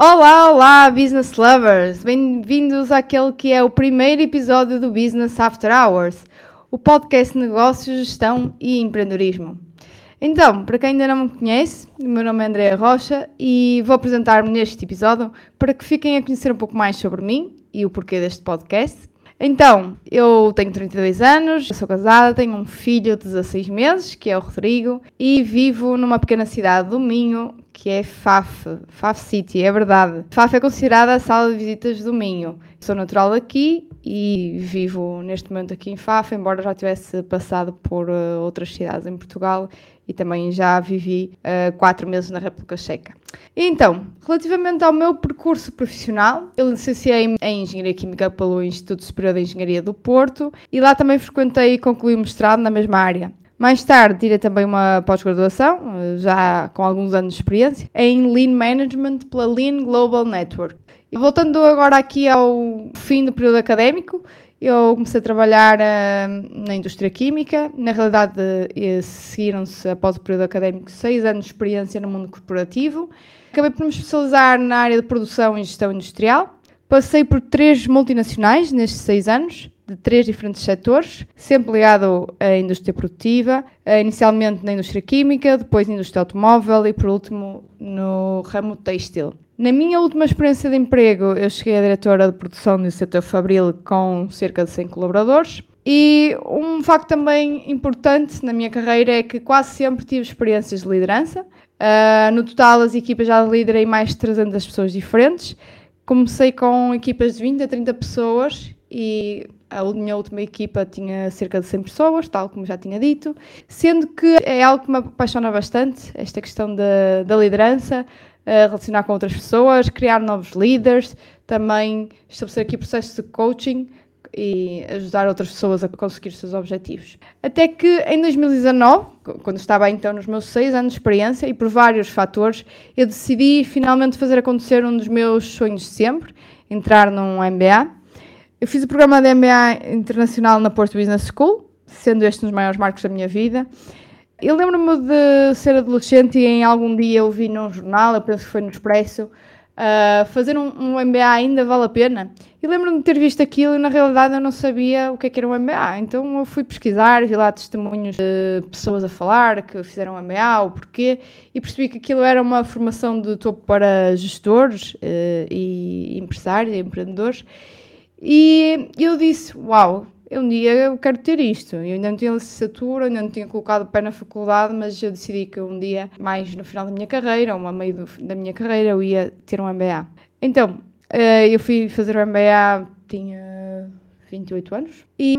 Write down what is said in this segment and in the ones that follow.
Olá, olá, business lovers! Bem-vindos àquele que é o primeiro episódio do Business After Hours, o podcast negócios, gestão e empreendedorismo. Então, para quem ainda não me conhece, o meu nome é Andréa Rocha e vou apresentar-me neste episódio para que fiquem a conhecer um pouco mais sobre mim e o porquê deste podcast. Então, eu tenho 32 anos, sou casada, tenho um filho de 16 meses, que é o Rodrigo, e vivo numa pequena cidade do Minho, que é Faf, Faf City, é verdade. Faf é considerada a sala de visitas do Minho. Sou natural daqui e vivo neste momento aqui em Faf, embora já tivesse passado por uh, outras cidades em Portugal e também já vivi uh, quatro meses na República Checa. Então, relativamente ao meu percurso profissional, eu licenciei em Engenharia Química pelo Instituto Superior de Engenharia do Porto e lá também frequentei e concluí o mestrado na mesma área. Mais tarde, tirei também uma pós-graduação, já com alguns anos de experiência, em Lean Management pela Lean Global Network. E voltando agora aqui ao fim do período académico, eu comecei a trabalhar uh, na indústria química. Na realidade, uh, seguiram-se, após o período académico, seis anos de experiência no mundo corporativo. Acabei por me especializar na área de produção e gestão industrial. Passei por três multinacionais nestes seis anos, de três diferentes setores, sempre ligado à indústria produtiva, uh, inicialmente na indústria química, depois na indústria automóvel e, por último, no ramo têxtil. Na minha última experiência de emprego, eu cheguei a diretora de produção do setor fabril com cerca de 100 colaboradores. E um facto também importante na minha carreira é que quase sempre tive experiências de liderança. Uh, no total, as equipas já liderei mais de 300 pessoas diferentes. Comecei com equipas de 20 a 30 pessoas e a minha última equipa tinha cerca de 100 pessoas, tal como já tinha dito, sendo que é algo que me apaixona bastante, esta questão da, da liderança, relacionar com outras pessoas, criar novos líderes, também estabelecer aqui processos de coaching e ajudar outras pessoas a conseguir os seus objetivos. Até que em 2019, quando estava então nos meus seis anos de experiência e por vários fatores, eu decidi finalmente fazer acontecer um dos meus sonhos de sempre, entrar num MBA. Eu fiz o programa de MBA internacional na Porto Business School, sendo este um dos maiores marcos da minha vida. Eu lembro-me de ser adolescente e em algum dia eu vi num jornal, eu penso que foi no Expresso, uh, fazer um, um, MBA ainda vale a pena. E lembro-me de ter visto aquilo e na realidade eu não sabia o que, é que era um MBA. Então eu fui pesquisar, vi lá testemunhos de pessoas a falar que fizeram um MBA, o porquê, e percebi que aquilo era uma formação de topo para gestores uh, e empresários e empreendedores. E eu disse, uau, um dia eu quero ter isto. Eu ainda não tinha licenciatura, ainda não tinha colocado o pé na faculdade, mas eu decidi que um dia, mais no final da minha carreira, ou a meio do, da minha carreira, eu ia ter um MBA. Então, eh, eu fui fazer o MBA, tinha 28 anos, e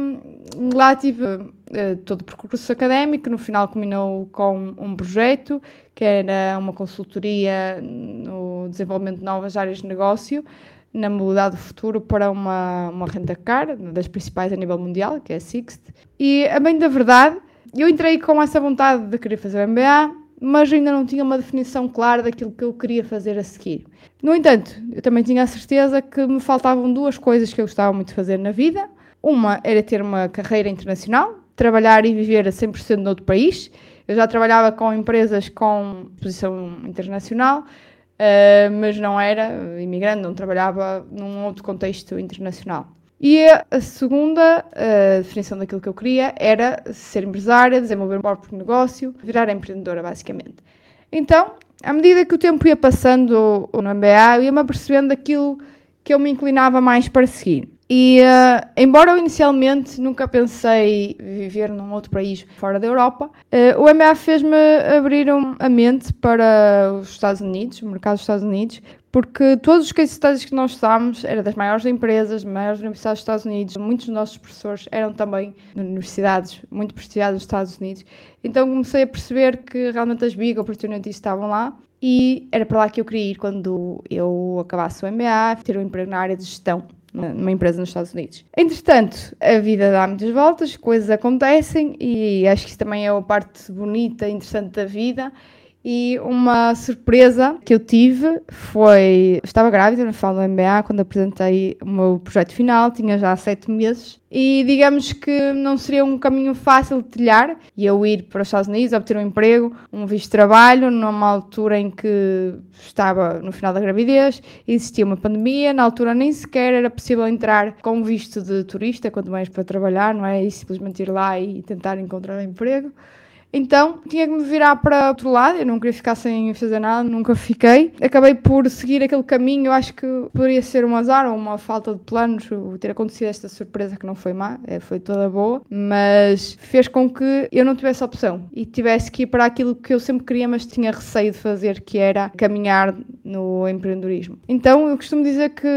lá tive eh, todo o percurso académico, no final culminou com um projeto, que era uma consultoria no desenvolvimento de novas áreas de negócio, na mobilidade do futuro para uma, uma renta car, das principais a nível mundial, que é a Sixt. E, a bem da verdade, eu entrei com essa vontade de querer fazer o MBA, mas ainda não tinha uma definição clara daquilo que eu queria fazer a seguir. No entanto, eu também tinha a certeza que me faltavam duas coisas que eu gostava muito de fazer na vida. Uma era ter uma carreira internacional, trabalhar e viver a 100% noutro país. Eu já trabalhava com empresas com posição internacional, uh, mas não era imigrante, não trabalhava num outro contexto internacional. E a segunda uh, definição daquilo que eu queria era ser empresária, desenvolver um próprio negócio, virar empreendedora, basicamente. Então, à medida que o tempo ia passando no MBA, eu ia-me apercebendo daquilo que eu me inclinava mais para seguir. E, uh, embora eu inicialmente nunca pensei viver num outro país fora da Europa, uh, o MBA fez-me abrir a mente para os Estados Unidos, o mercado dos Estados Unidos, porque todos os case studies que nós estudámos eram das maiores empresas, das maiores universidades dos Estados Unidos, muitos dos nossos professores eram também de universidades muito prestigiadas dos Estados Unidos, então comecei a perceber que realmente as big opportunities estavam lá e era para lá que eu queria ir quando eu acabasse o MBA, ter um emprego na área de gestão numa empresa nos Estados Unidos. Entretanto, a vida dá muitas voltas, coisas acontecem e acho que isso também é a parte bonita e interessante da vida. E uma surpresa que eu tive foi. Estava grávida no final do MBA quando apresentei o meu projeto final, tinha já sete meses. E digamos que não seria um caminho fácil de trilhar e eu ir para os Estados Unidos, obter um emprego, um visto de trabalho, numa altura em que estava no final da gravidez, existia uma pandemia, na altura nem sequer era possível entrar com visto de turista, quanto mais para trabalhar, não é? E simplesmente ir lá e tentar encontrar um emprego. Então tinha que me virar para outro lado, eu não queria ficar sem fazer nada, nunca fiquei. Acabei por seguir aquele caminho, eu acho que poderia ser um azar ou uma falta de planos ter acontecido esta surpresa que não foi má, é, foi toda boa, mas fez com que eu não tivesse opção e tivesse que ir para aquilo que eu sempre queria, mas tinha receio de fazer, que era caminhar no empreendedorismo. Então eu costumo dizer que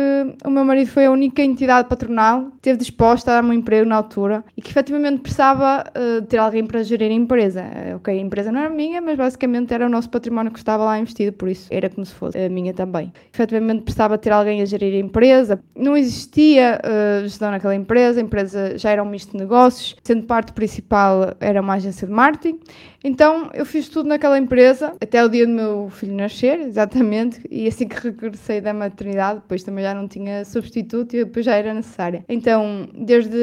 o meu marido foi a única entidade patronal que esteve disposta a dar-me um emprego na altura e que efetivamente precisava uh, ter alguém para gerir a empresa. Eh, ok, a empresa não era minha, mas basicamente era o nosso património que estava lá investido, por isso era como se fosse a minha também. Efetivamente precisava ter alguém a gerir a empresa. Não existia uh, gestão naquela empresa, a empresa já era um misto de negócios, sendo parte principal era uma agência de marketing. Então eu fiz tudo naquela empresa até o dia do meu filho nascer, exatamente, e assim que regressei da maternidade, depois também já não tinha substituto e depois já era necessária. Então, desde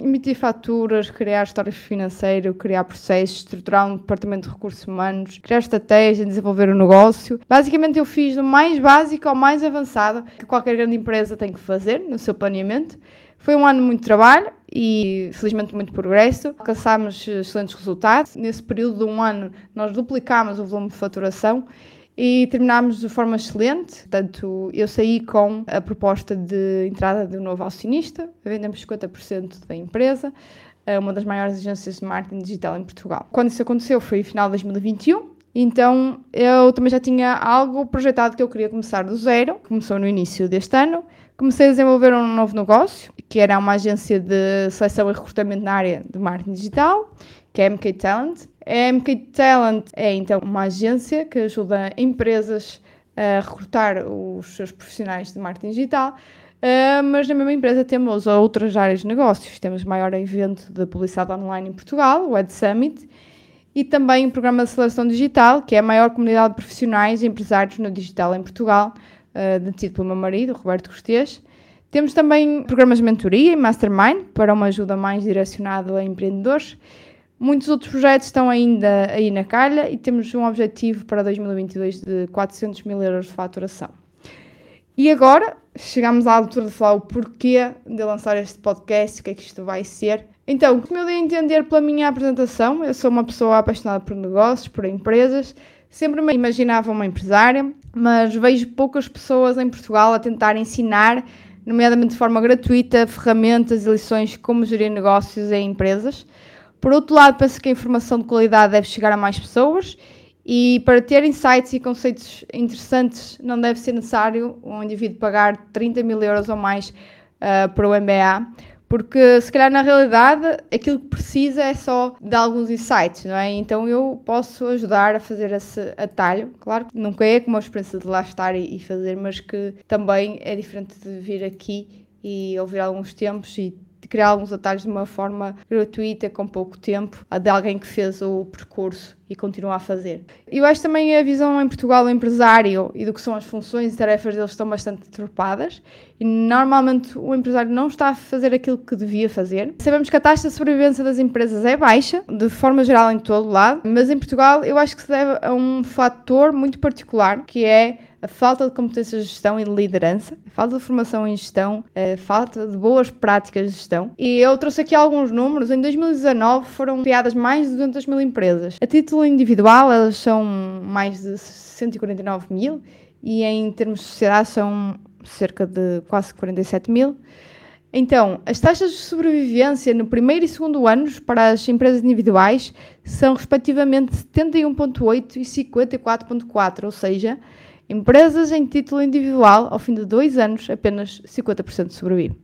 emitir faturas, criar histórias financeiras, criar processos, estruturar um departamento de recursos humanos, criar estratégia, desenvolver o um negócio. Basicamente, eu fiz do mais básico ao mais avançado que qualquer grande empresa tem que fazer no seu planeamento. Foi um ano muito trabalho e felizmente muito progresso. Alcançámos excelentes resultados. Nesse período de um ano, nós duplicámos o volume de faturação e terminámos de forma excelente. Portanto, eu saí com a proposta de entrada de um novo acionista, vendemos 50% da empresa uma das maiores agências de marketing digital em Portugal. Quando isso aconteceu foi no final de 2021. Então eu também já tinha algo projetado que eu queria começar do zero. Começou no início deste ano. Comecei a desenvolver um novo negócio, que era uma agência de seleção e recrutamento na área de marketing digital, que é a MK Talent. A MK Talent é então uma agência que ajuda empresas a recrutar os seus profissionais de marketing digital Uh, mas na mesma empresa temos outras áreas de negócios. Temos o maior evento de publicidade online em Portugal, o Ed Summit, e também o programa de seleção digital, que é a maior comunidade de profissionais e empresários no digital em Portugal, uh, detido pelo meu marido, Roberto Cortês. Temos também programas de mentoria e mastermind para uma ajuda mais direcionada a empreendedores. Muitos outros projetos estão ainda aí na calha e temos um objetivo para 2022 de 400 mil euros de faturação. E agora chegamos à altura de falar o porquê de lançar este podcast, o que é que isto vai ser. Então, como eu dei a entender pela minha apresentação, eu sou uma pessoa apaixonada por negócios, por empresas, sempre me imaginava uma empresária, mas vejo poucas pessoas em Portugal a tentar ensinar, nomeadamente de forma gratuita, ferramentas e lições como gerir negócios em empresas. Por outro lado, penso que a informação de qualidade deve chegar a mais pessoas e para ter insights e conceitos interessantes, não deve ser necessário um indivíduo pagar 30 mil euros ou mais uh, para o MBA, porque se calhar na realidade aquilo que precisa é só de alguns insights, não é? Então eu posso ajudar a fazer esse atalho. Claro que nunca é como a experiência de lá estar e, fazer, mas que também é diferente de vir aqui e ouvir alguns tempos e criar alguns atalhos de uma forma gratuita, com pouco tempo, de alguém que fez o percurso e continua a fazer. Eu acho também a visão em Portugal do empresário e do que são as funções e tarefas deles estão bastante tropadas e normalmente o empresário não está a fazer aquilo que devia fazer. Sabemos que a taxa de sobrevivência das empresas é baixa, de forma geral em todo lado, mas em Portugal eu acho que se deve a um fator muito particular que é a falta de competências de gestão e de liderança, a falta de formação em gestão, a falta de boas práticas de gestão. E eu trouxe aqui alguns números. Em 2019 foram criadas mais de 200 mil empresas. A título individual, elas são mais de 149 mil e em termos de sociedade são cerca de quase 47 mil. Então, as taxas de sobrevivência no primeiro e segundo anos para as empresas individuais são respectivamente 71,8 e 54,4, ou seja, Empresas em título individual, ao fim de dois anos, apenas 50% sobrevive.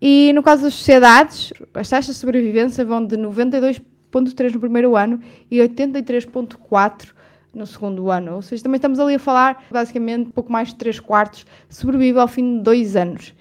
E no caso das sociedades, as taxas de sobrevivência vão de 92,3 no primeiro ano e 83,4 no segundo ano. Ou seja, também estamos ali a falar, basicamente, pouco mais de 3 quartos sobrevive ao fim de dois anos.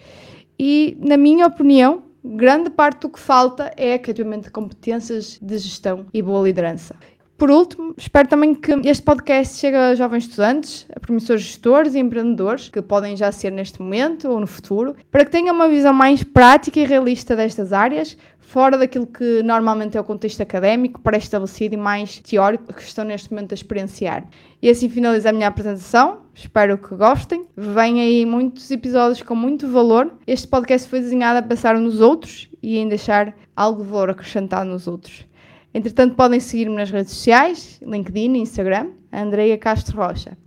E, na minha opinião, grande parte do que falta é efetivamente competências de gestão e boa liderança. Por último, espero também que este podcast chegue a jovens estudantes, a promissores gestores e empreendedores, que podem já ser neste momento ou no futuro, para que tenham uma visão mais prática e realista destas áreas, fora daquilo que normalmente é o contexto académico, pré-estabelecido e mais teórico que estão neste momento a experienciar. E assim finalizo a minha apresentação. Espero que gostem. Vêm aí muitos episódios com muito valor. Este podcast foi desenhado a pensar nos outros e em deixar algo de valor acrescentado nos outros. Entretanto, podem seguir-me nas redes sociais, LinkedIn e Instagram, Andreia Castro Rocha.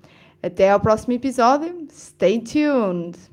Até ao próximo episódio. Stay tuned!